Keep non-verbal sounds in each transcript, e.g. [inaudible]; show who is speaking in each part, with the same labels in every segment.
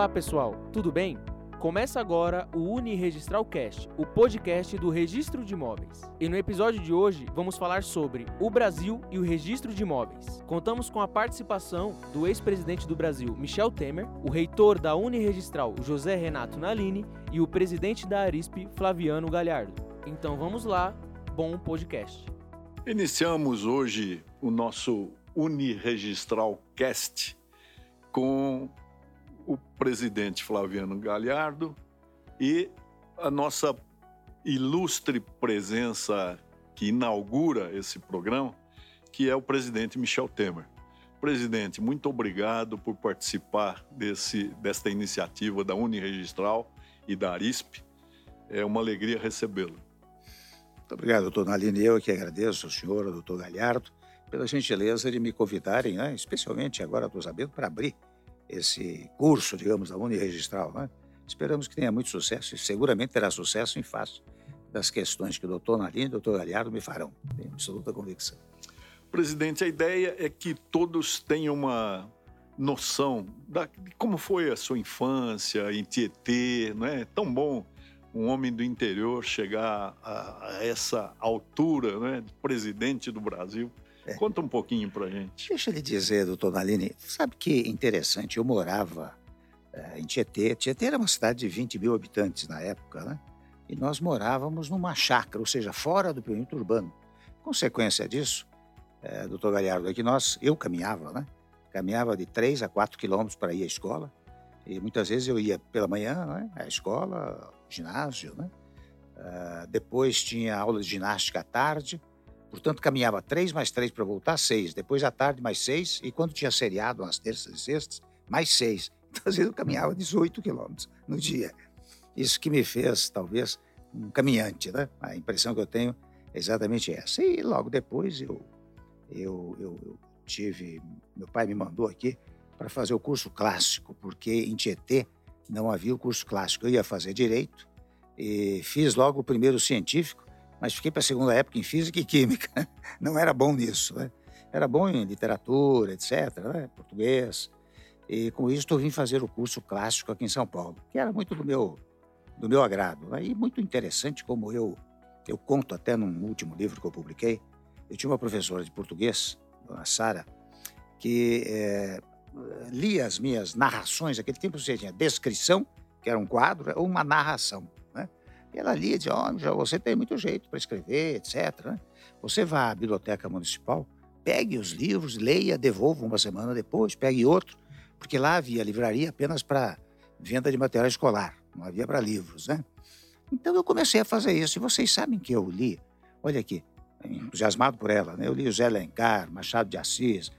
Speaker 1: Olá pessoal, tudo bem? Começa agora o Uniregistral Cast, o podcast do Registro de Imóveis. E no episódio de hoje vamos falar sobre o Brasil e o registro de imóveis. Contamos com a participação do ex-presidente do Brasil, Michel Temer, o reitor da Uniregistral, José Renato Nalini, e o presidente da Arisp, Flaviano Galhardo. Então vamos lá, bom podcast.
Speaker 2: Iniciamos hoje o nosso Uniregistral Cast com o presidente Flaviano Galhardo e a nossa ilustre presença que inaugura esse programa, que é o presidente Michel Temer. Presidente, muito obrigado por participar desse, desta iniciativa da Uniregistral e da Arisp. É uma alegria recebê-lo.
Speaker 3: Muito obrigado, doutor Naline. Eu que agradeço ao senhor, ao doutor Galhardo, pela gentileza de me convidarem, né, especialmente agora, estou sabendo, para abrir esse curso, digamos, da Uniregistral. Né? Esperamos que tenha muito sucesso e seguramente terá sucesso em face das questões que o doutor Naline e o doutor Galhardo me farão. Tenho absoluta convicção.
Speaker 2: Presidente, a ideia é que todos tenham uma noção da, de como foi a sua infância em Tietê, não é? Tão bom um homem do interior chegar a, a essa altura, né, de presidente do Brasil. É. Conta um pouquinho pra gente.
Speaker 3: Deixa eu lhe dizer, doutor Naline, sabe que interessante, eu morava é, em Tietê. Tietê era uma cidade de 20 mil habitantes na época, né? E nós morávamos numa chácara, ou seja, fora do perímetro urbano. Consequência disso, é, doutor Galhardo, é que nós, eu caminhava, né? Caminhava de 3 a 4 quilômetros para ir à escola. E muitas vezes eu ia pela manhã, né? À escola, ginásio, né? Uh, depois tinha aula de ginástica à tarde Portanto, caminhava três mais três para voltar, seis. Depois à tarde, mais seis. E quando tinha seriado, nas terças e sextas, mais seis. [laughs] Então, às vezes, eu caminhava 18 quilômetros no dia. Isso que me fez, talvez, um caminhante, né? A impressão que eu tenho é exatamente essa. E logo depois, eu, eu, eu, eu tive... Meu pai me mandou aqui para fazer o curso clássico, porque em Tietê não havia o curso clássico. Eu ia fazer direito e fiz logo o primeiro científico mas fiquei para a segunda época em física e química. [laughs] Não era bom nisso, né? Era bom em literatura, etc., né? português. E com isso eu vim fazer o curso clássico aqui em São Paulo, que era muito do meu do meu agrado. Né? E muito interessante como eu eu conto até num último livro que eu publiquei. Eu tinha uma professora de português, dona Sara, que é, lia as minhas narrações. Naquele tempo você tinha descrição, que era um quadro, ou uma narração. Ela lia e dizia, oh, você tem muito jeito para escrever, etc. Né? Você vá à biblioteca municipal, pegue os livros, leia, devolva uma semana depois, pegue outro, porque lá havia livraria apenas para venda de material escolar, não havia para livros, né? Então eu comecei a fazer isso, e vocês sabem que eu li, olha aqui, entusiasmado por ela, né? eu li José Lencar, Machado de Assis,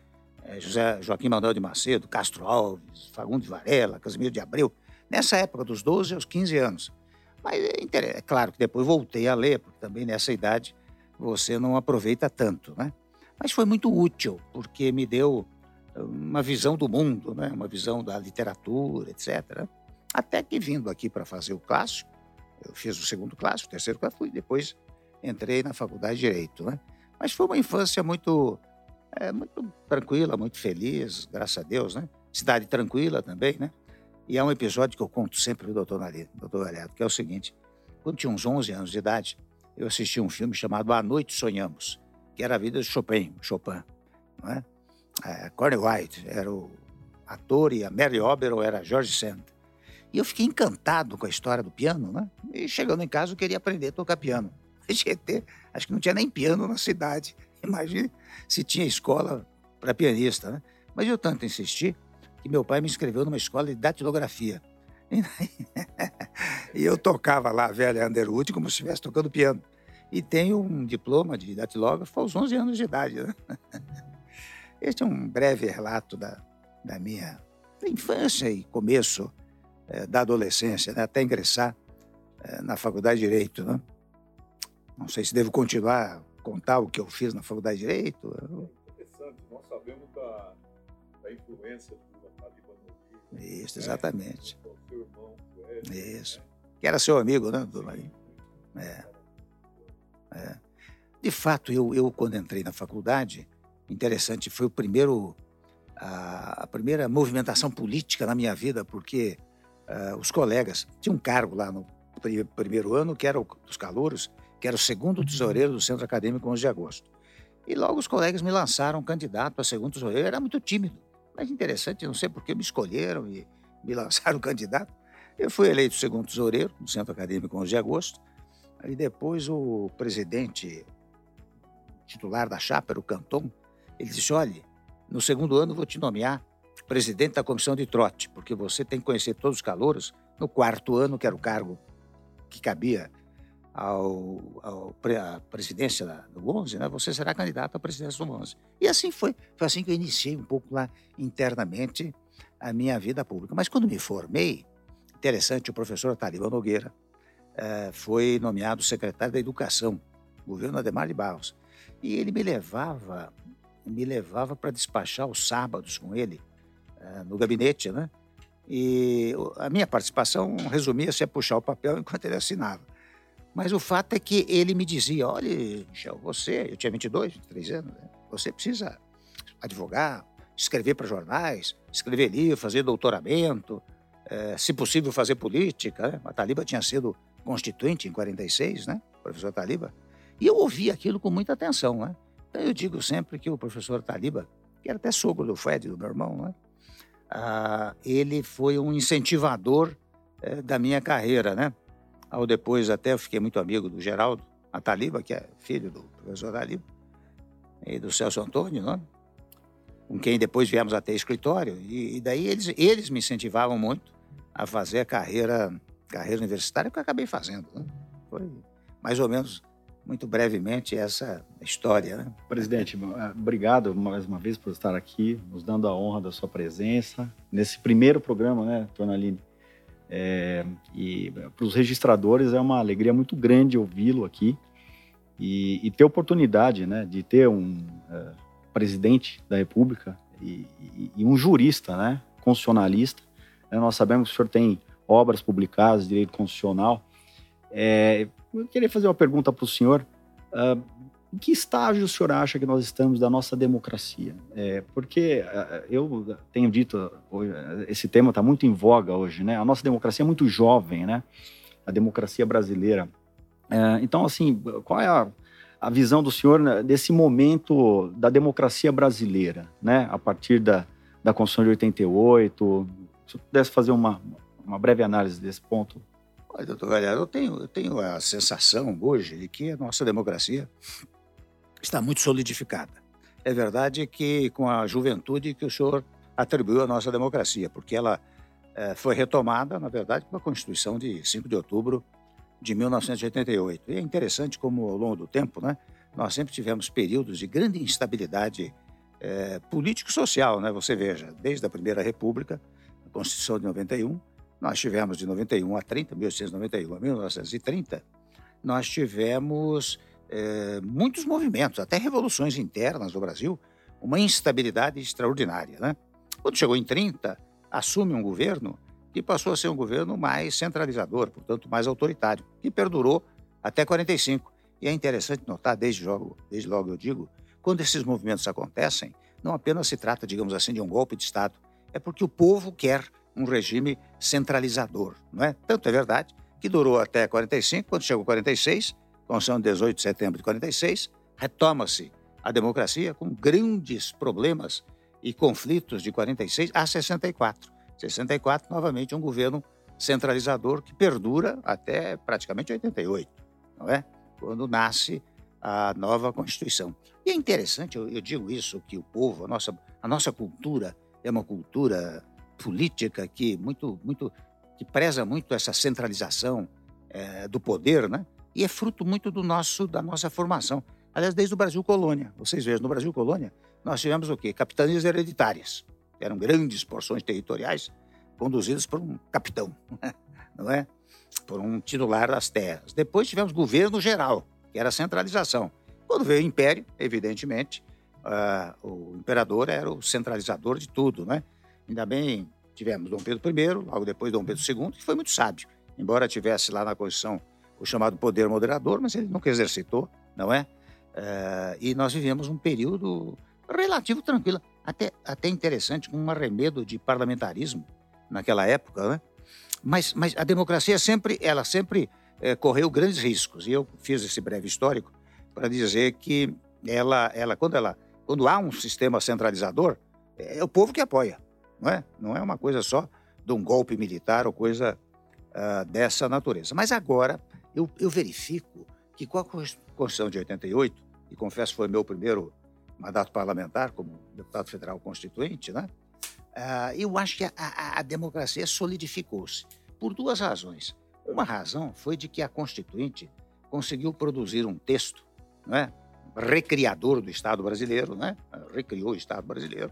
Speaker 3: eh, José Joaquim Manuel de Macedo, Castro Alves, Fagundes Varela, Casimiro de Abreu, nessa época dos 12 aos 15 anos. Mas é, é claro que depois voltei a ler, porque também nessa idade você não aproveita tanto, né? Mas foi muito útil, porque me deu uma visão do mundo, né? uma visão da literatura, etc. Até que vindo aqui para fazer o clássico, eu fiz o segundo clássico, o terceiro clássico, e depois entrei na faculdade de Direito. Né? Mas foi uma infância muito, é, muito tranquila, muito feliz, graças a Deus. Né? Cidade tranquila também, né? E há um episódio que eu conto sempre do doutor Nalito, doutor Galhardo, que é o seguinte. Quando tinha uns 11 anos de idade, eu assisti um filme chamado A Noite Sonhamos, que era a vida de Chopin, Chopin, não é? é Corey White era o ator e a Mary Oberon era George Sand. E eu fiquei encantado com a história do piano, né? E chegando em casa eu queria aprender a tocar piano. [laughs] GT, acho que não tinha nem piano na cidade. Imagine se tinha escola para pianista, né? Mas eu tanto insisti que meu pai me inscreveu numa escola de datilografia. [laughs] E eu tocava lá a velha Underwood como se estivesse tocando piano. E tenho um diploma de datilógrafo aos 11 anos de idade. Né? [laughs] Este é um breve relato da, da minha infância e começo é, da adolescência, né? até ingressar é, na faculdade de Direito. Né? Não sei se devo continuar a contar o que eu fiz na faculdade de Direito.
Speaker 2: É interessante, nós sabemos da, da influência
Speaker 3: isso, exatamente. Isso. Que era seu amigo, né, doutor Marinho? É. é. De fato, eu, eu, quando entrei na faculdade, interessante, foi o primeiro, a, a primeira movimentação política na minha vida, porque uh, os colegas. Tinha um cargo lá no primeiro ano, que era o dos calouros, que era o segundo tesoureiro do Centro Acadêmico 11 de Agosto. E logo os colegas me lançaram candidato a segundo tesoureiro. Eu era muito tímido, mas interessante, não sei por que me escolheram e me [laughs] lançaram candidato. Eu fui eleito segundo tesoureiro no Centro Acadêmico 11 de Agosto. Aí depois o presidente titular da chapa, era o Canton, ele disse, olha, no segundo ano vou te nomear presidente da comissão de trote, porque você tem que conhecer todos os calouros. No quarto ano, que era o cargo que cabia ao, ao à presidência do 11, né, você será candidato à presidência do 11. E assim foi. Foi assim que eu iniciei um pouco lá internamente a minha vida pública. Mas quando me formei, interessante, o professor Taliba Nogueira eh, foi nomeado secretário da Educação, governo Ademar de Barros. E ele me levava, me levava para despachar os sábados com ele eh, no gabinete, né? E a minha participação resumia-se a puxar o papel enquanto ele assinava. Mas o fato é que ele me dizia: olha, Michel, você, eu tinha 22, 23 anos, né? você precisa advogar, escrever para jornais, escrever livro, fazer doutoramento, é, se possível fazer política. Né? A Taliba tinha sido constituinte em 46, né? O professor Taliba. E eu ouvi aquilo com muita atenção, né? Então eu digo sempre que o professor Taliba, que era até sogro do Fred, do meu irmão, né? Ah, ele foi um incentivador é, da minha carreira, né? Ao depois até fiquei muito amigo do Geraldo Ataliba, que é filho do professor Taliba, e do Celso Antônio, né? com quem depois viemos até escritório. E, e daí eles, eles me incentivavam muito a fazer a carreira carreira universitária que eu acabei fazendo. Né? Foi mais ou menos, muito brevemente, essa história. Né?
Speaker 4: Presidente, eh, obrigado mais uma vez por estar aqui, nos dando a honra da sua presença nesse primeiro programa, né, Tornaline? É, e para os registradores é uma alegria muito grande ouvi-lo aqui e, e, ter oportunidade né, de ter um uh, presidente da República e, e, e um jurista, né, constitucionalista. Nós sabemos que o senhor tem obras publicadas, direito constitucional. É, eu queria fazer uma pergunta para o senhor. Uh, em que estágio o senhor acha que nós estamos da nossa democracia? É, porque uh, eu tenho dito, esse tema está muito em voga hoje, né? A nossa democracia é muito jovem, né? A democracia brasileira. É, então, assim, qual é a, a visão do senhor né, desse momento da democracia brasileira, né? A partir da, da Constituição de 88, se eu pudesse fazer uma, uma breve análise desse ponto.
Speaker 3: Olha, doutor Galhardo, eu tenho, eu tenho a sensação hoje de que a nossa democracia está muito solidificada. É verdade que com a juventude que o senhor atribuiu à nossa democracia, porque ela é, foi retomada, na verdade, com a Constituição de 5 de outubro de 1988. E é interessante como, ao longo do tempo, né, nós sempre tivemos períodos de grande instabilidade é, político-social. Né? Você veja, desde a Primeira República, a Constituição de 91, nós tivemos de 91 a 30, 1891 a 1930, nós tivemos é, muitos movimentos, até revoluções internas no Brasil, uma instabilidade extraordinária. Né? Quando chegou em 30, assume um governo que passou a ser um governo mais centralizador, portanto mais autoritário, que perdurou até 45. E é interessante notar, desde logo, desde logo eu digo, quando esses movimentos acontecem, não apenas se trata, digamos assim, de um golpe de Estado, é porque o povo quer um regime centralizador, não é? Tanto é verdade que durou até 45, quando chegou 46, Constituição de 18 de setembro de 46, retoma-se a democracia com grandes problemas e conflitos de 46 a 64. 64, novamente, um governo centralizador que perdura até praticamente 88, não é? Quando nasce a nova Constituição. E é interessante, eu, eu digo isso, que o povo, a nossa, a nossa cultura é uma cultura política que muito, muito, que preza muito essa centralização é, do poder, né? E é fruto muito do nosso, da nossa formação. Aliás, desde o Brasil colônia. Vocês vejam, no Brasil colônia, nós tivemos o quê? Capitanias hereditárias. Eram grandes porções territoriais conduzidas por um capitão, [laughs] não é? Por um titular das terras. Depois tivemos governo geral, que era a centralização. Quando veio o império, evidentemente, uh, o imperador era o centralizador de tudo, né? Ainda bem, tivemos Dom Pedro I, logo depois Dom Pedro II, que foi muito sábio. Embora tivesse lá na Constituição o chamado poder moderador, mas ele nunca exercitou, não é? Uh, e nós vivemos um período relativo tranquilo, até, até interessante, com um arremedo de parlamentarismo naquela época, né? Mas, mas a democracia sempre, ela sempre é, correu grandes riscos. E eu fiz esse breve histórico para dizer que ela, ela, quando ela, quando há um sistema centralizador, é o povo que apoia, não é? Não é uma coisa só de um golpe militar ou coisa uh, dessa natureza. Mas agora eu, eu verifico que com a Constituição de 88, e confesso foi meu primeiro mandato parlamentar como deputado federal constituinte, né? Uh, eu acho que a, a, a democracia solidificou-se por duas razões. Uma razão foi de que a Constituinte conseguiu produzir um texto, né, recriador do Estado brasileiro, né, recriou o Estado brasileiro,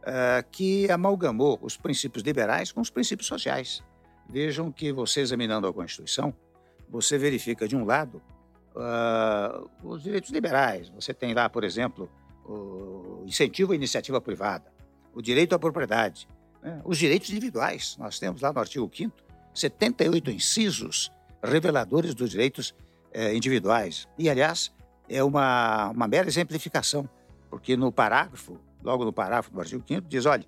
Speaker 3: uh, que amalgamou os princípios liberais com os princípios sociais. Vejam que você examinando a Constituição, você verifica de um lado uh, os direitos liberais. Você tem lá, por exemplo, o incentivo à iniciativa privada, o direito à propriedade, né? os direitos individuais. Nós temos lá no artigo 5 78 incisos reveladores dos direitos eh, individuais. E, aliás, é uma, uma mera exemplificação, porque no parágrafo, logo no parágrafo do artigo 5 diz, olha,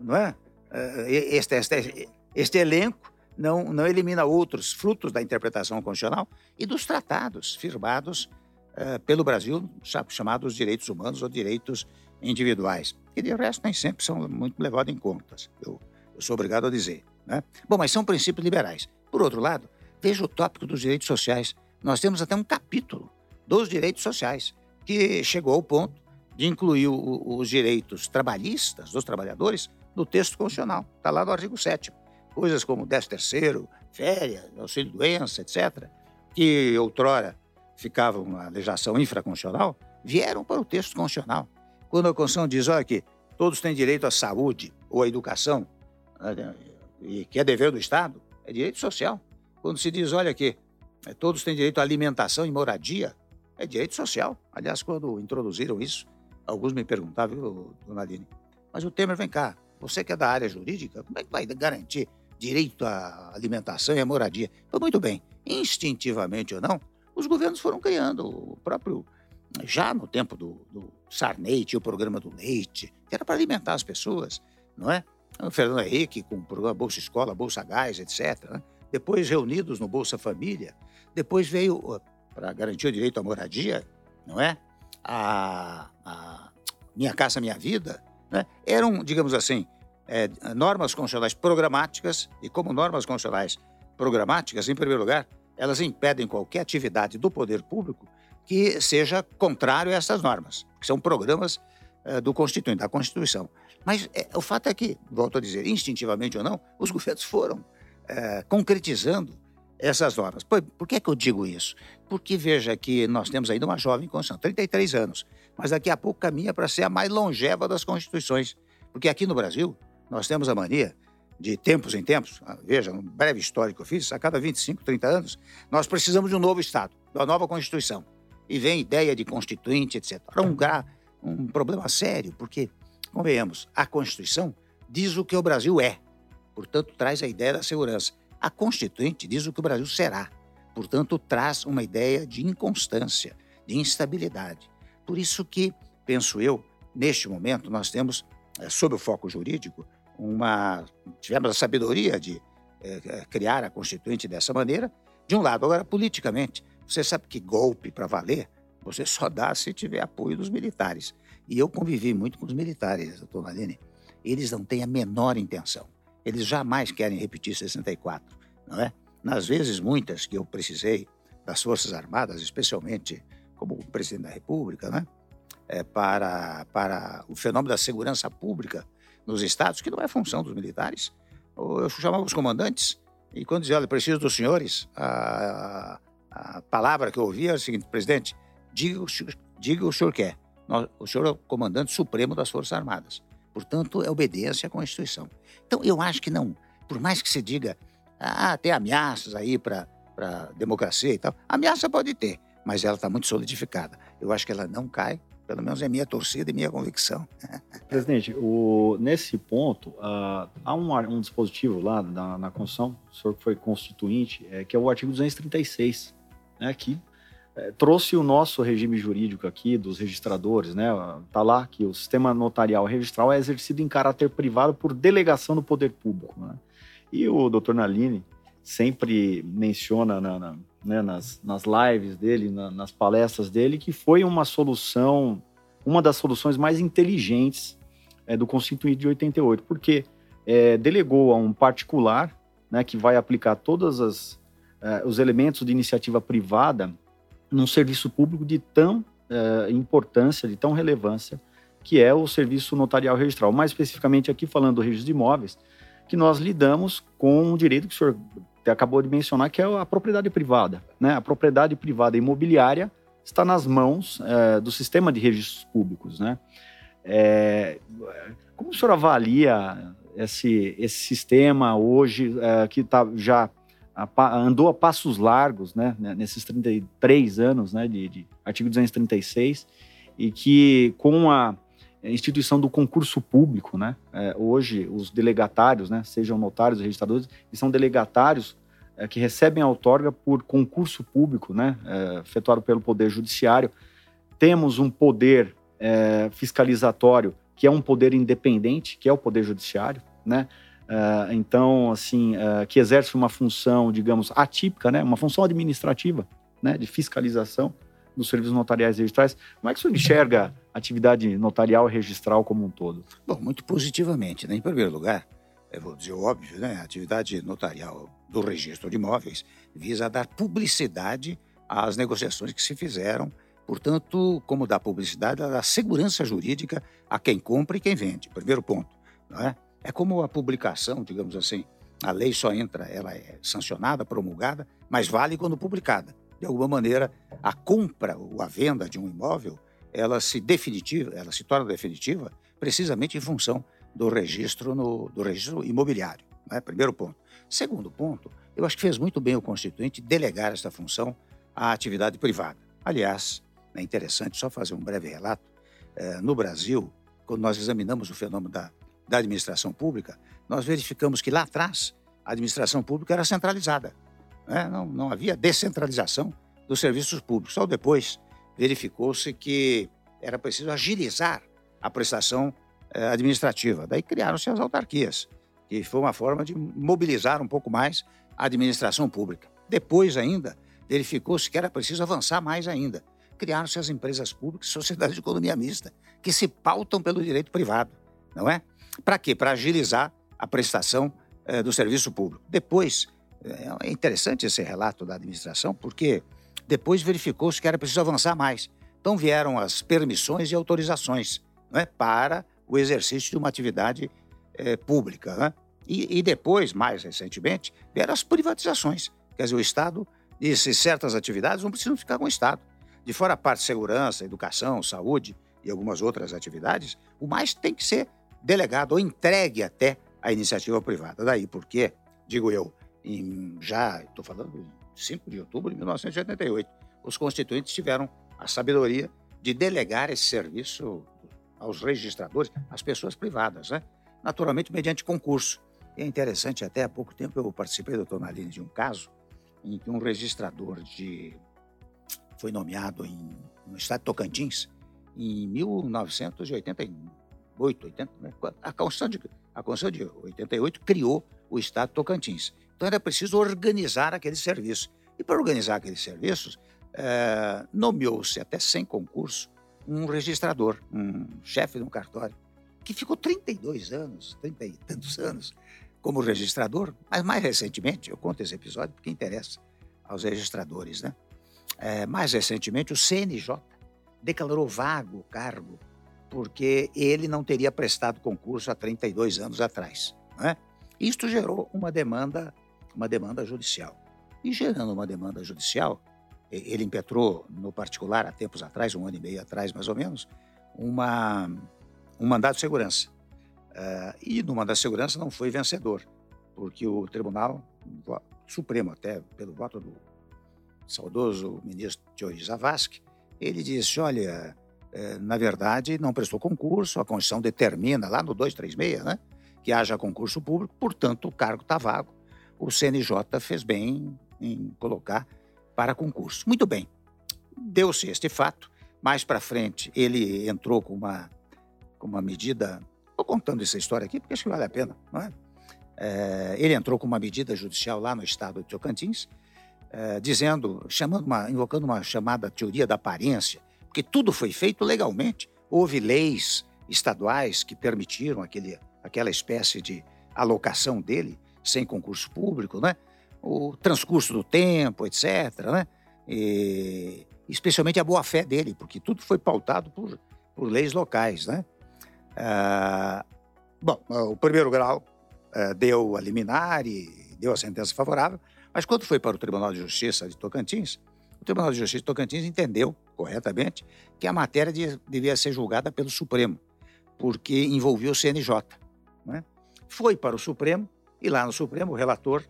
Speaker 3: não é? Eh, este, este, este elenco não, não elimina outros frutos da interpretação constitucional e dos tratados firmados uh, pelo Brasil, chamados direitos humanos ou direitos individuais, que de resto nem sempre são muito levados em conta, eu, eu sou obrigado a dizer. Né? Bom, mas são princípios liberais. Por outro lado, veja o tópico dos direitos sociais. Nós temos até um capítulo dos direitos sociais, que chegou ao ponto de incluir o, os direitos trabalhistas dos trabalhadores no texto constitucional. Está lá no artigo 7 Coisas como 13 terceiro, férias, auxílio-doença, etc., que outrora ficavam na legislação infraconstitucional, vieram para o texto constitucional. Quando a Constituição diz, olha que todos têm direito à saúde ou à educação, né, e que é dever do Estado, é direito social. Quando se diz, olha que é, todos têm direito à alimentação e moradia, é direito social. Aliás, quando introduziram isso, alguns me perguntavam, viu, dona Aline, mas o Temer, vem cá, você que é da área jurídica, como é que vai garantir direito à alimentação e à moradia? Então, muito bem, instintivamente ou não, os governos foram criando o próprio. Já no tempo do, do Sarney, tinha o programa do leite, que era para alimentar as pessoas, não é? O Fernando Henrique com o programa Bolsa Escola, Bolsa Gás, etc. Né? Depois reunidos no Bolsa Família. Depois veio, para garantir o direito à moradia, não é? A, a Minha Casa Minha Vida. Né? Eram, digamos assim, é, normas constitucionais programáticas, e como normas constitucionais programáticas, em primeiro lugar, elas impedem qualquer atividade do poder público que seja contrário a essas normas, que são programas é, do Constituinte, da Constituição. Mas é, o fato é que, volto a dizer, instintivamente ou não, os [laughs] governos foram é, concretizando essas normas. Por, por que, é que eu digo isso? Porque veja que nós temos ainda uma jovem Constituição, 33 anos, mas daqui a pouco caminha para ser a mais longeva das Constituições. Porque aqui no Brasil, nós temos a mania de tempos em tempos, ah, veja, um breve histórico que eu fiz, a cada 25, 30 anos, nós precisamos de um novo Estado, de uma nova Constituição. E vem ideia de constituinte, etc. Um, um problema sério, porque Convenhamos, a Constituição diz o que o Brasil é, portanto, traz a ideia da segurança. A Constituinte diz o que o Brasil será, portanto, traz uma ideia de inconstância, de instabilidade. Por isso que, penso eu, neste momento, nós temos, é, sob o foco jurídico, uma, tivemos a sabedoria de é, criar a Constituinte dessa maneira, de um lado. Agora, politicamente, você sabe que golpe para valer, você [laughs] só dá se tiver apoio dos militares. E eu convivi muito com os militares, doutor Malini. Eles não têm a menor intenção. Eles jamais querem repetir 64, não é? Nas vezes muitas que eu precisei das Forças Armadas, especialmente como presidente da República, né? É, para, para o fenômeno da segurança pública nos estados, que não é função dos militares. Eu chamava os comandantes e quando dizia, olha, preciso dos senhores, a, a palavra que eu ouvia era a seguinte, presidente, diga o, diga o senhor quer o senhor é o comandante supremo das Forças Armadas. Portanto, é obediência à Constituição. Então, eu acho que não, por mais que se diga, ah, tem ameaças aí para a democracia e tal, ameaça pode ter, mas ela está muito solidificada. Eu acho que ela não cai, pelo menos é minha torcida e minha convicção. [laughs]
Speaker 4: Presidente, o, nesse ponto, uh, há um, um, dispositivo lá na, na Constituição, o senhor que foi constituinte, é, que é o artigo 236, né, que é, trouxe o nosso regime jurídico aqui dos registradores, né? Tá lá que o sistema notarial registral é exercido em caráter privado por delegação do poder público, né? E o doutor Naline sempre menciona na, na, né, nas, nas lives dele, na, nas palestras dele, que foi uma solução, uma das soluções mais inteligentes é, do Constituinte de 88, porque é, delegou a um particular né, que vai aplicar todos é, os elementos de iniciativa privada num serviço público de tão é, importância, de tão relevância, que é o serviço notarial registral. Mais especificamente aqui falando do registro de imóveis, que nós lidamos com um direito que o senhor acabou de mencionar, que é a propriedade privada. Né? A propriedade privada imobiliária está nas mãos é, do sistema de registros públicos. Né? É, como o senhor avalia esse, esse sistema hoje, é, que tá, já andou a passos largos né, nesses 33 anos né, de, de artigo 236, e que com a instituição do concurso público, né? É, hoje, os delegatários, né, sejam notários ou registradores, são delegatários é, que recebem a outorga por concurso público, né, é, efetuado pelo Poder Judiciário. Temos um poder é, fiscalizatório que é um poder independente, que é o Poder Judiciário, né? É, então, assim, é, que exerce uma função, digamos, atípica, né? Uma função administrativa, né? De fiscalização dos serviços notariais registrais. Como é que o senhor enxerga a atividade notarial e registral como um todo?
Speaker 3: Bom, muito positivamente. Né? Em primeiro lugar, eu vou dizer óbvio, né? a atividade notarial do registro de imóveis visa dar publicidade às negociações que se fizeram, portanto, como dá publicidade, dá segurança jurídica a quem compra e quem vende. Primeiro ponto. Não é? é como a publicação, digamos assim. A lei só entra, ela é sancionada, promulgada, mas vale quando publicada de alguma maneira, a compra ou a venda de um imóvel, ela se definitiva, ela se torna definitiva precisamente em função do registro no, do registro imobiliário. Né? Primeiro ponto. Segundo ponto, eu acho que fez muito bem o constituinte delegar esta função à atividade privada. Aliás, é interessante só fazer um breve relato. É, no Brasil, quando nós examinamos o fenômeno da, da administração pública, nós verificamos que lá atrás a administração pública era centralizada. Né? Não, não havia descentralização dos serviços públicos. Só depois verificou-se que era preciso agilizar a prestação eh, administrativa. Daí criaram-se as autarquias, que foi uma forma de mobilizar um pouco mais a administração pública. Depois ainda, verificou-se que era preciso avançar mais ainda. Criaram-se as empresas públicas, sociedades de economia mista, que se pautam pelo direito privado, não é? Para quê? Para agilizar a prestação eh, do serviço público. Depois, é interessante esse relato da administração, porque depois verificou-se que era preciso avançar mais. Então vieram as permissões e autorizações não é, para o exercício de uma atividade é, pública. Né? E, e, depois, mais recentemente, vieram as privatizações. Quer dizer, o Estado disse certas atividades não precisam ficar com o Estado. De fora a parte de segurança, educação, saúde e algumas outras atividades, o mais tem que ser delegado ou entregue até à iniciativa privada. Daí porque, digo eu, em, já, estou falando, 5 de outubro de 1988, os constituintes tiveram a sabedoria de delegar esse serviço aos registradores, às pessoas privadas, né? naturalmente mediante concurso. E é interessante, até há pouco tempo eu participei, doutor Naline, de um caso em que um registrador de foi nomeado em, no estado de Tocantins em 1988, 80, né? a, Constituição de, a Constituição de 88 criou o estado de Tocantins. Então era preciso organizar aquele serviço. E para organizar aqueles serviços, é, nomeou-se, até sem concurso, um registrador, um chefe de um cartório, que ficou 32 anos, 30 e tantos anos, como registrador, mas mais recentemente, eu conto esse episódio porque interessa aos registradores, né? É, mais recentemente, o CNJ declarou vago o cargo porque ele não teria prestado concurso há 32 anos atrás. Né? Isto gerou uma demanda uma demanda judicial. E gerando uma demanda judicial, ele impetrou no particular há tempos atrás, um ano e meio atrás mais ou menos, uma, um mandado de segurança. Uh, e no mandado de segurança não foi vencedor, porque o Tribunal Supremo, até pelo voto do saudoso ministro Teori Zavascki, ele disse, olha, eh, na verdade não prestou concurso, a Constituição determina lá no 236, né, que haja concurso público, portanto o cargo está vago o CNJ fez bem em colocar para concurso. Muito bem, deu-se este fato. Mais para frente, ele entrou com uma, com uma medida. Estou contando essa história aqui porque acho que vale a pena, não é? É, ele entrou com uma medida judicial lá no estado de Tocantins, é, dizendo, chamando uma, invocando uma chamada teoria da aparência, porque tudo foi feito legalmente. Houve leis estaduais que permitiram aquele, aquela espécie de alocação dele sem concurso público, né? o transcurso do tempo, etc. Né? E, especialmente a boa-fé dele, porque tudo foi pautado por, por leis locais. Né? Ah, bom, o primeiro grau ah, deu a liminar e deu a sentença favorável, mas quando foi para o Tribunal de Justiça de Tocantins, o Tribunal de Justiça de Tocantins entendeu corretamente que a matéria de, devia ser julgada pelo Supremo, porque envolvia o CNJ. Né? Foi para o Supremo, e lá no Supremo, o relator,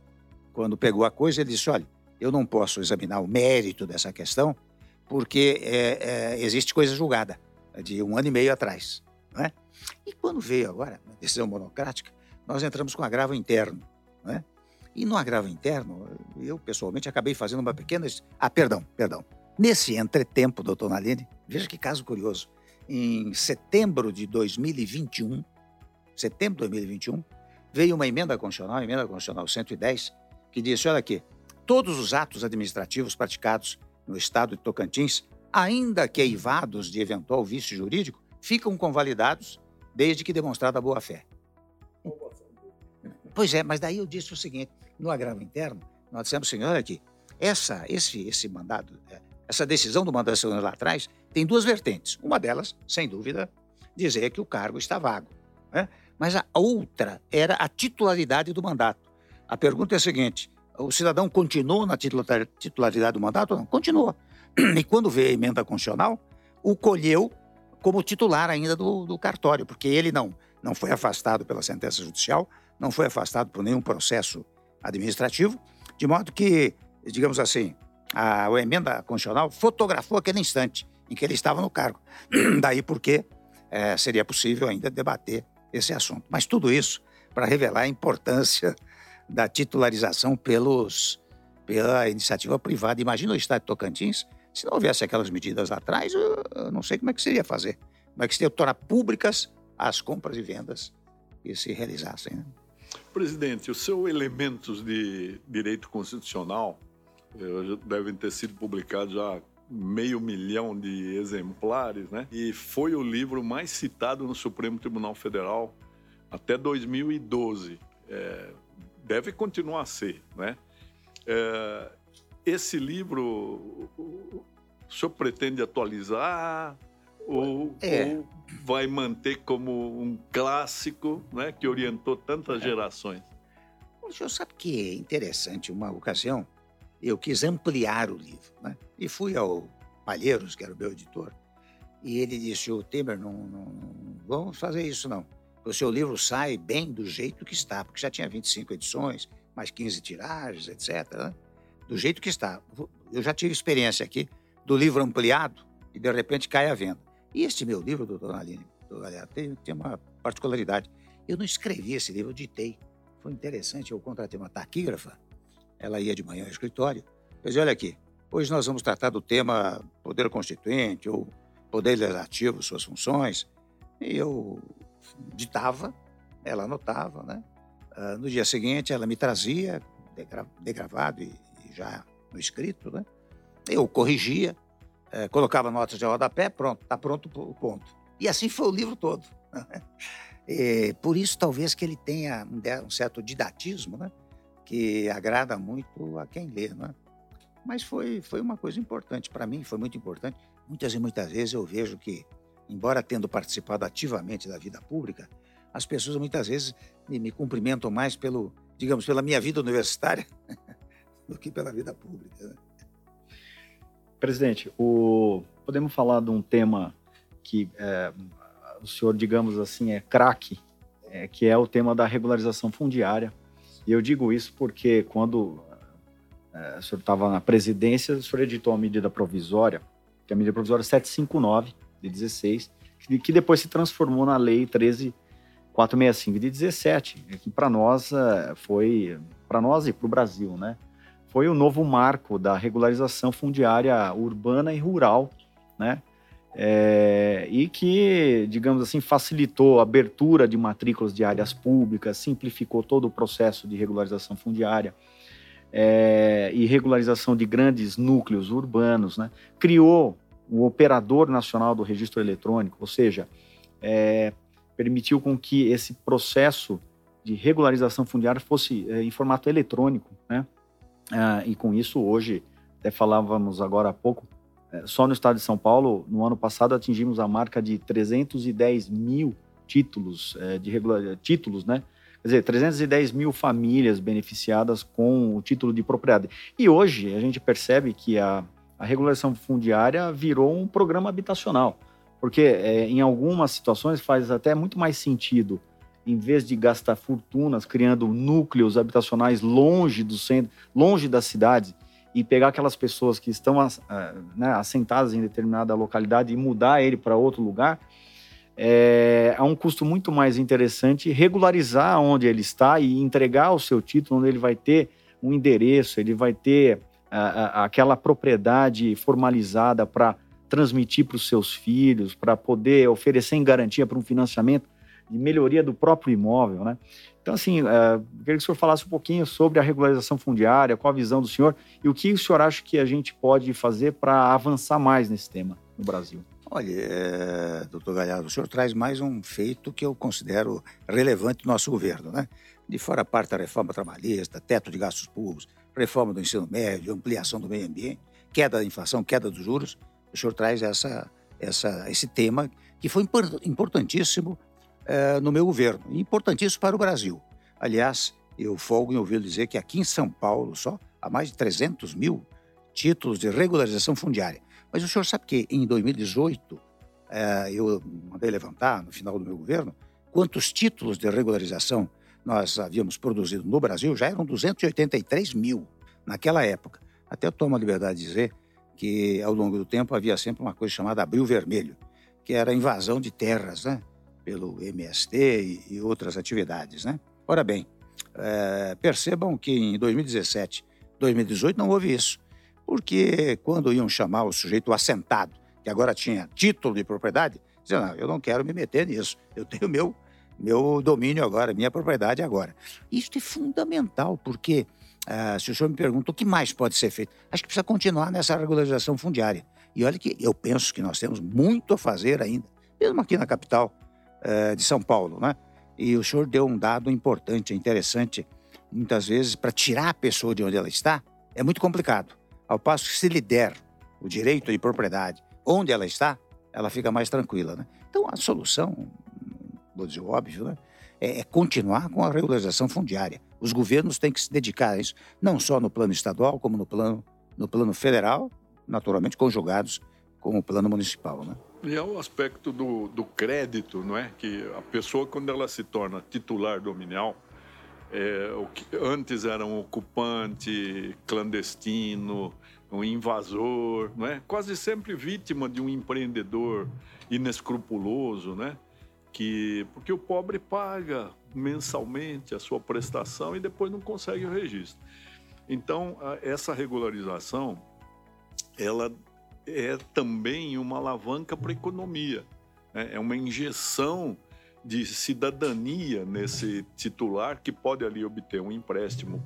Speaker 3: quando pegou a coisa, ele disse: olha, eu não posso examinar o mérito dessa questão, porque é, é, existe coisa julgada de um ano e meio atrás. Né? E quando veio agora a decisão monocrática, nós entramos com agravo interno. Né? E no agravo interno, eu pessoalmente acabei fazendo uma pequena. Ah, perdão, perdão. Nesse entretempo, doutor Naline, veja que caso curioso. Em setembro de 2021, setembro de 2021, veio uma emenda constitucional, a emenda constitucional 110, que disse: olha aqui, todos os atos administrativos praticados no estado de Tocantins, ainda que eivados de eventual vício jurídico, ficam convalidados desde que demonstrada boa-fé. Pois é, mas daí eu disse o seguinte: no agravo interno, nós dissemos olha aqui, essa, esse, esse mandado, é, essa decisão do mandado lá atrás tem duas vertentes. Uma delas, sem dúvida, dizer que o cargo está vago. Né? Mas a outra era a titularidade do mandato. A pergunta é a seguinte: o cidadão continuou na titularidade do mandato não? Continua. E quando veio a emenda constitucional, o colheu como titular ainda do, do cartório, porque ele não, não foi afastado pela sentença judicial, não foi afastado por nenhum processo administrativo, de modo que, digamos assim, a, a emenda constitucional fotografou aquele instante em que ele estava no cargo. [clears throat] Daí porque é, seria possível ainda debater esse assunto. Mas tudo isso para revelar a importância da titularização pelos, pela iniciativa privada. Imagina o Estado de Tocantins, se não houvesse aquelas medidas lá atrás, eu não sei como é que seria fazer. Como é que seria tornar públicas as compras e vendas que se realizassem. Né?
Speaker 2: Presidente, os seus elementos de direito constitucional eh, devem ter sido publicados já meio milhão de exemplares, né? E foi o livro mais citado no Supremo Tribunal Federal até 2012. É, deve continuar a ser, né? É, esse livro, o senhor pretende atualizar ou, é. ou, vai manter como um clássico, né, que orientou tantas é. gerações?
Speaker 3: O senhor sabe que é interessante, uma ocasião eu quis ampliar o livro, né? E fui ao Palheiros, que era o meu editor, e ele disse: "O Temer, não, não, não vamos fazer isso não o seu livro sai bem do jeito que está, porque já tinha 25 edições, mais 15 tiragens, etc. Né? Do jeito que está. Eu já tive experiência aqui do livro ampliado e de repente cai a venda. E este meu livro, doutor Aline, tem, tem uma particularidade. Eu não escrevi esse livro, eu ditei. Foi interessante, eu contratei uma taquígrafa, ela ia de manhã ao escritório. Pois olha aqui, hoje nós vamos tratar do tema poder constituinte ou poder legislativo, suas funções. E eu ditava, ela anotava, né? Uh, no dia seguinte, ela me trazia, degra degravado e, já no escrito, né? Eu corrigia, uh, colocava notas de rodapé, pronto, está pronto o ponto. E assim foi o livro todo. [laughs] e, por isso, talvez que ele tenha um, um, certo didatismo, né? Que agrada muito a quem lê, né? Mas foi, foi uma coisa importante para mim, foi muito importante. Muitas e muitas vezes eu vejo que embora tendo participado ativamente da vida pública, as pessoas muitas vezes me, me cumprimentam mais pelo, digamos, pela minha vida universitária [laughs] do que pela vida pública. Né?
Speaker 4: Presidente, o... podemos falar de um tema que é, o senhor, digamos assim, é craque, é, que é o tema da regularização fundiária. E eu digo isso porque quando é, o senhor estava na presidência, o senhor editou a medida provisória, que é a medida provisória 759, de 16, que depois se transformou na Lei 13465 de 17, que para nós eh, foi, para nós e para o Brasil, né? Foi o novo marco da regularização fundiária urbana e rural, né? é, e que, digamos assim, facilitou a abertura de matrículas de áreas públicas, simplificou todo o processo de regularização fundiária é, e regularização de grandes núcleos urbanos, né? criou o Operador Nacional do Registro Eletrônico, ou seja, é, permitiu com que esse processo de regularização fundiária fosse é, em formato eletrônico, né? Ah, e com isso, hoje, até falávamos agora há pouco, é, só no estado de São Paulo, no ano passado, atingimos a marca de 310 mil títulos é, de regular... títulos, né? Quer dizer, 310 mil famílias beneficiadas com o título de propriedade. E hoje a gente percebe que a, a regularização fundiária virou um programa habitacional, porque é, em algumas situações faz até muito mais sentido, em vez de gastar fortunas criando núcleos habitacionais longe do centro, longe das cidades, e pegar aquelas pessoas que estão né, assentadas em determinada localidade e mudar ele para outro lugar, é, um custo muito mais interessante regularizar onde ele está e entregar o seu título, onde ele vai ter um endereço, ele vai ter aquela propriedade formalizada para transmitir para os seus filhos, para poder oferecer em garantia para um financiamento de melhoria do próprio imóvel, né? Então, assim, uh, queria que o senhor falasse um pouquinho sobre a regularização fundiária, qual a visão do senhor e o que o senhor acha que a gente pode fazer para avançar mais nesse tema no Brasil.
Speaker 3: Olha, é, doutor Galhardo, o senhor traz mais um feito que eu considero relevante no nosso governo, né? De fora a parte da reforma trabalhista, teto de gastos públicos, reforma do ensino médio, ampliação do meio ambiente, queda da inflação, queda dos juros, o senhor traz essa, essa, esse tema que foi importantíssimo é, no meu governo. Importantíssimo para o Brasil. Aliás, eu folgo em ouvir dizer que aqui em São Paulo só há mais de 300 mil títulos de regularização fundiária. Mas o senhor sabe que em 2018 é, eu mandei levantar, no final do meu governo, quantos títulos de regularização nós havíamos produzido no Brasil? Já eram 283 mil naquela época. Até eu tomo a liberdade de dizer que ao longo do tempo havia sempre uma coisa chamada abril vermelho, que era a invasão de terras, né? pelo MST e, e outras atividades. Né? Ora bem, é, percebam que em 2017, 2018 não houve isso, porque quando iam chamar o sujeito assentado, que agora tinha título de propriedade, diziam, não, eu não quero me meter nisso, eu tenho meu, meu domínio agora, minha propriedade agora. Isso é fundamental, porque uh, se o senhor me pergunta o que mais pode ser feito, acho que precisa continuar nessa regularização fundiária. E olha que eu penso que nós temos muito a fazer ainda, mesmo aqui na capital. Eh, de São Paulo, né? E o senhor deu um dado importante, interessante, muitas vezes, para tirar a pessoa de onde ela está, é muito complicado. Ao passo que se lhe der o direito de propriedade onde ela está, ela fica mais tranquila, né? Então, a solução, vou dizer óbvio, né? É, é continuar com a regularização fundiária. Os governos têm que se dedicar a isso, não só no plano estadual, como no plano, no plano federal, naturalmente conjugados com o plano municipal, né?
Speaker 2: E é o aspecto do, do crédito, não é? Que a pessoa, quando ela se torna titular dominial, é, o que antes era um ocupante clandestino, um invasor, não é? Quase sempre vítima de um empreendedor inescrupuloso, né? Que porque o pobre paga mensalmente a sua prestação e depois não consegue o registro. Então, essa regularização ela é também uma alavanca para a economia. Né? É uma injeção de cidadania nesse titular que pode ali obter um empréstimo,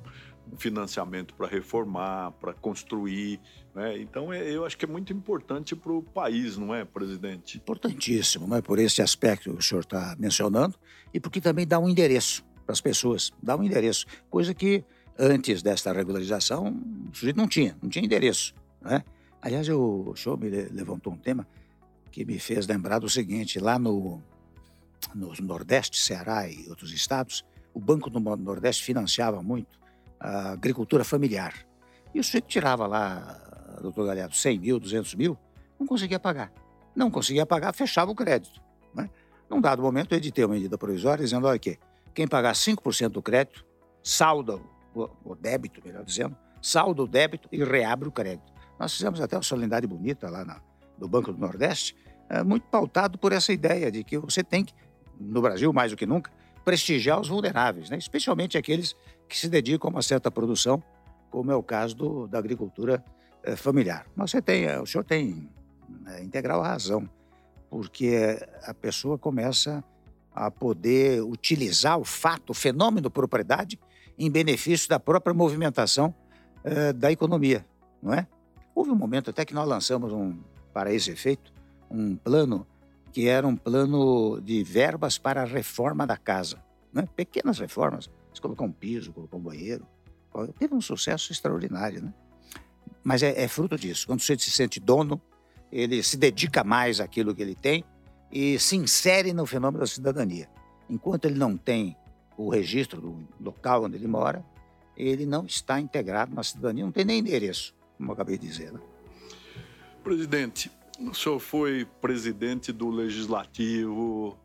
Speaker 2: um financiamento para reformar, para construir. Né? Então, é, eu acho que é muito importante para o país, não é, presidente?
Speaker 3: Importantíssimo, não é? Por esse aspecto que o senhor está mencionando e porque também dá um endereço para as pessoas, dá um endereço, coisa que antes desta regularização o sujeito não tinha, não tinha endereço, né? Aliás, o senhor me levantou um tema que me fez lembrar do seguinte: lá no, no Nordeste, Ceará e outros estados, o Banco do Nordeste financiava muito a agricultura familiar. E o sujeito tirava lá, doutor Galhardo, 100 mil, 200 mil, não conseguia pagar. Não conseguia pagar, fechava o crédito. Né? Num dado momento, eu editei uma medida provisória dizendo: olha aqui, quem pagar 5% do crédito, salda o, o débito, melhor dizendo, salda o débito e reabre o crédito. Nós fizemos até uma solenidade bonita lá na, no Banco do Nordeste, é, muito pautado por essa ideia de que você tem que, no Brasil mais do que nunca, prestigiar os vulneráveis, né? especialmente aqueles que se dedicam a uma certa produção, como é o caso do, da agricultura é, familiar. Mas você tem, o senhor tem é, integral razão. porque a pessoa começa a poder utilizar o fato, o fenômeno propriedade, em benefício da própria movimentação eh, da economia, não é? Houve um momento até que nós lançamos um, para esse efeito, um plano que era um plano de verbas para a reforma da casa, né? pequenas reformas. Você colocou um piso, colocou um banheiro, teve um sucesso extraordinário, né? Mas é, é fruto disso. Quando você se sente dono, ele se dedica mais àquilo que ele tem e se insere no fenômeno da cidadania. Enquanto ele não tem o registro do local onde ele mora, ele não está integrado na cidadania, não tem nem endereço, como eu acabei de dizer. Né?
Speaker 2: Presidente, o senhor foi presidente do Legislativo,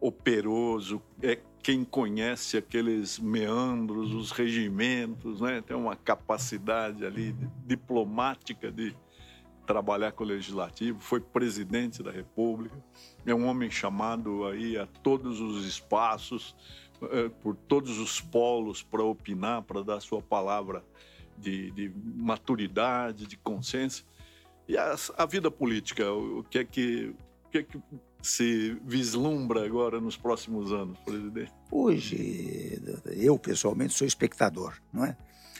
Speaker 2: operoso, é quem conhece aqueles meandros, os regimentos, né? tem uma capacidade ali diplomática de trabalhar com o legislativo, foi presidente da República, é um homem chamado aí a todos os espaços, é, por todos os polos para opinar, para dar sua palavra de, de maturidade, de consciência. E a, a, vida política, o que é que, o que é que se vislumbra agora nos próximos anos, presidente?
Speaker 3: Hoje, eu pessoalmente sou espectador, não é?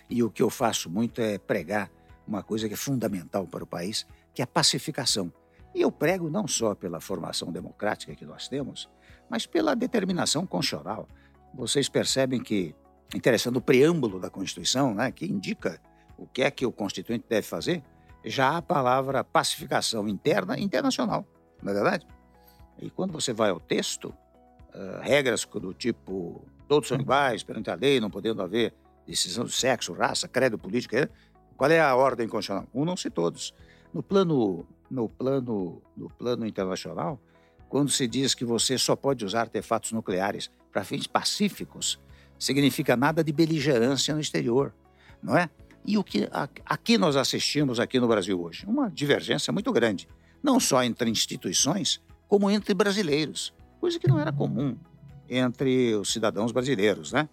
Speaker 3: E o que eu faço muito é pregar uma coisa que é fundamental para o país, que é a pacificação. E eu prego não só pela formação democrática que nós temos, mas pela determinação constitucional. Vocês percebem que, interessando o preâmbulo da Constituição, né, que indica o que é que o Constituinte deve fazer, já a palavra pacificação interna internacional, não é verdade? E quando você vai ao texto, uh, regras do tipo todos são iguais perante a lei, não podendo haver decisão de sexo, raça, credo político, qual é a ordem constitucional? Unam-se todos. No plano, no plano, no plano internacional, quando se diz que você só pode usar artefatos nucleares para fins pacíficos, significa nada de beligerância no exterior, não é? E o que aqui nós assistimos aqui no Brasil hoje, uma divergência muito grande, não só entre instituições, como entre brasileiros, coisa que não era comum entre os cidadãos brasileiros, né?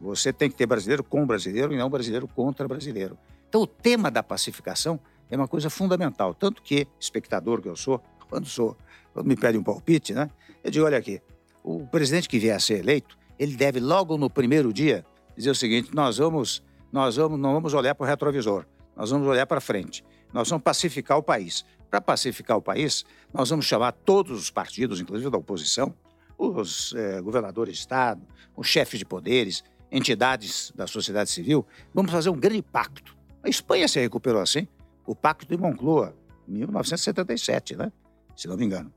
Speaker 3: Você tem que ter brasileiro com brasileiro e não brasileiro contra brasileiro. Então, o tema da pacificação é uma coisa fundamental. Tanto que, espectador que eu sou, [laughs] quando sou, quando me pede um palpite, né? Eu digo, olha aqui, o presidente que vier a ser eleito, ele deve logo no primeiro dia dizer o seguinte: nós vamos, nós vamos, não vamos olhar para o retrovisor, nós vamos olhar para frente, nós vamos pacificar o país. Para pacificar o país, nós vamos chamar todos os partidos, inclusive da oposição, os eh, governadores de estado, os chefes de poderes, entidades da sociedade civil, vamos fazer um grande pacto a Espanha se recuperou assim. O Pacto de Moncloa, 1977, né? se não me engano.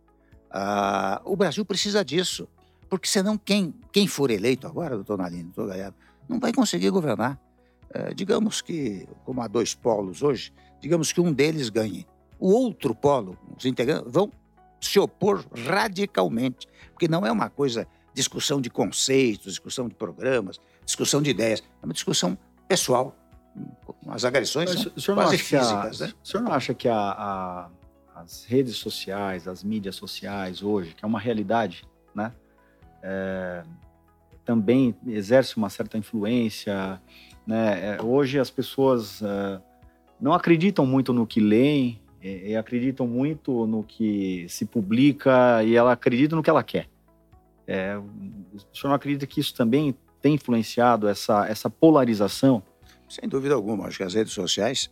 Speaker 3: Ah, o Brasil precisa disso, porque senão quem, quem for eleito agora, doutor Nalini, doutor Galhardo, não vai conseguir governar. É, digamos que, como há dois polos hoje, digamos que um deles ganhe. O outro polo, os integrantes, vão se opor radicalmente, porque não é uma coisa, discussão de conceitos, discussão de programas, discussão de ideias, é uma discussão pessoal as agressões Mas, são quase físicas.
Speaker 4: A,
Speaker 3: né?
Speaker 4: O senhor não acha que a, a, as redes sociais, as mídias sociais hoje, que é uma realidade, né? É, também exerce uma certa influência. Né? É, hoje as pessoas é, não acreditam muito no que leem, e, e, acreditam muito no que se publica e ela acredita no que ela quer. É, o senhor não acredita que isso também tem influenciado essa, essa polarização?
Speaker 3: Sem dúvida alguma, acho que as redes sociais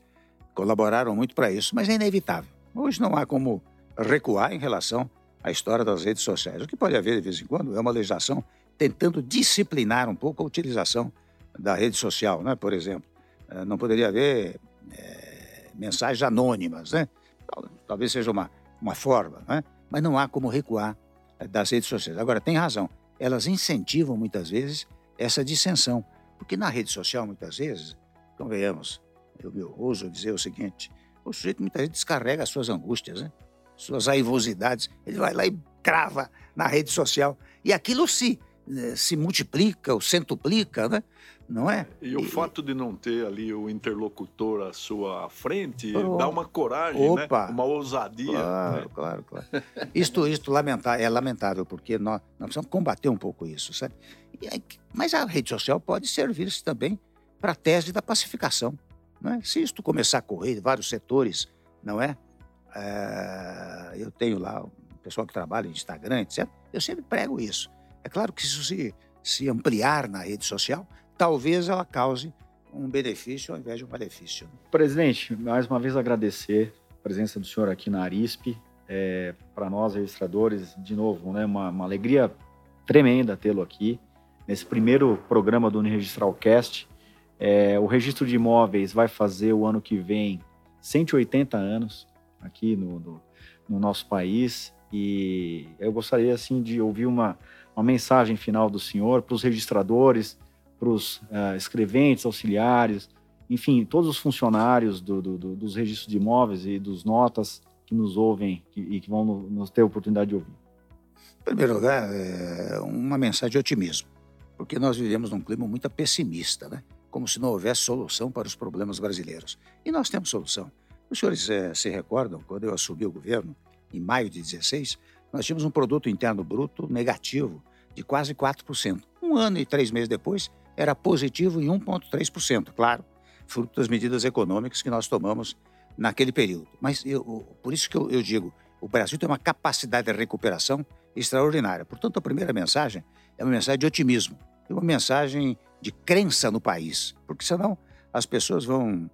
Speaker 3: colaboraram muito para isso, mas é inevitável. Hoje não há como recuar em relação à história das redes sociais. O que pode haver de vez em quando é uma legislação tentando disciplinar um pouco a utilização da rede social, né? por exemplo. Eh, não poderia haver é, mensagens anônimas, né? talvez seja uma, uma forma, né? mas não há como recuar eh, das redes sociais. Agora, tem razão, elas incentivam muitas vezes essa dissensão, porque na rede social, muitas vezes, Convenhamos, eu me ouso dizer o seguinte: o sujeito muitas vezes descarrega as suas angústias, né? suas raivosidades, ele vai lá e crava na rede social. E aquilo se, se multiplica ou centuplica, né? Não é?
Speaker 2: E, o fato de não ter ali o interlocutor à sua frente Pronto. dá uma coragem, né? Opa. né? uma ousadia.
Speaker 3: Claro,
Speaker 2: né?
Speaker 3: claro, claro. isto isto lamentar, é lamentável, porque nós, nós precisamos combater um pouco isso, sabe? Mas a rede social pode servir-se também para a tese da pacificação. Não é? Se isto começar a correr, vários setores, não é? é eu tenho lá pessoal que trabalha em Instagram, etc. Eu sempre prego isso. É claro que isso se, se ampliar na rede social, talvez ela cause um benefício ao invés de um malefício.
Speaker 4: Presidente, mais uma vez agradecer a presença do senhor aqui na Arisp. É, Para nós, registradores, de novo, né, uma, uma alegria tremenda tê-lo aqui nesse primeiro programa do Uniregistral Cast. É, o registro de imóveis vai fazer o ano que vem 180 anos aqui no, no, no nosso país e eu gostaria assim de ouvir uma, uma mensagem final do senhor para os registradores, para os uh, escreventes, auxiliares, enfim, todos os funcionários do, do, do, dos registros de imóveis e dos notas que nos ouvem e que vão nos ter a oportunidade de ouvir.
Speaker 3: Em primeiro lugar, é uma mensagem de otimismo, porque nós vivemos num clima muito pessimista, né? como se não houvesse solução para os problemas brasileiros. E nós temos solução. Os senhores é, se recordam, quando eu assumi o governo, em maio de 16, nós tínhamos um produto interno bruto negativo de quase 4%. Um ano e três meses depois, era positivo em 1,3%, claro, fruto das medidas econômicas que nós tomamos naquele período. Mas eu, por isso que eu, eu digo, o Brasil tem uma capacidade de recuperação extraordinária. Portanto, a primeira mensagem é uma mensagem de otimismo, é uma mensagem de crença no país, porque senão as pessoas vão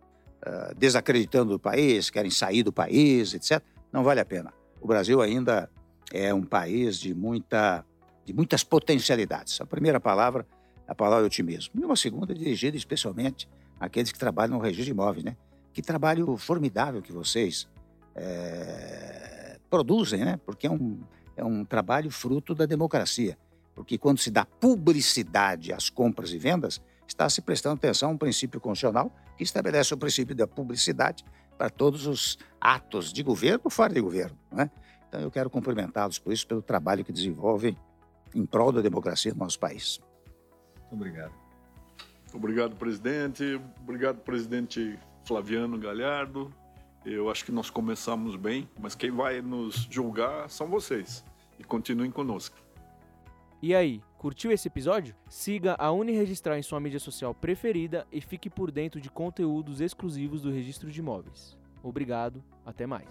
Speaker 3: uh, desacreditando do país, querem sair do país, etc. Não vale a pena. O Brasil ainda é um país de, muita, de muitas potencialidades. A primeira palavra a palavra otimismo. E uma segunda dirigida especialmente àqueles que trabalham no registro de imóveis, né? Que trabalho formidável que vocês é, produzem, né? Porque é um, é um trabalho fruto da democracia. Porque quando se dá publicidade às compras e vendas, está se prestando atenção a um princípio constitucional que estabelece o princípio da publicidade para todos os atos de governo ou fora de governo. Né? Então, eu quero cumprimentá-los por isso, pelo trabalho que desenvolvem em prol da democracia no nosso país.
Speaker 4: Muito obrigado.
Speaker 2: Obrigado, presidente. Obrigado, presidente Flaviano Galhardo. Eu acho que nós começamos bem, mas quem vai nos julgar são vocês. E continuem conosco.
Speaker 1: E aí, curtiu esse episódio? Siga a Uniregistrar em sua mídia social preferida e fique por dentro de conteúdos exclusivos do registro de imóveis. Obrigado, até mais.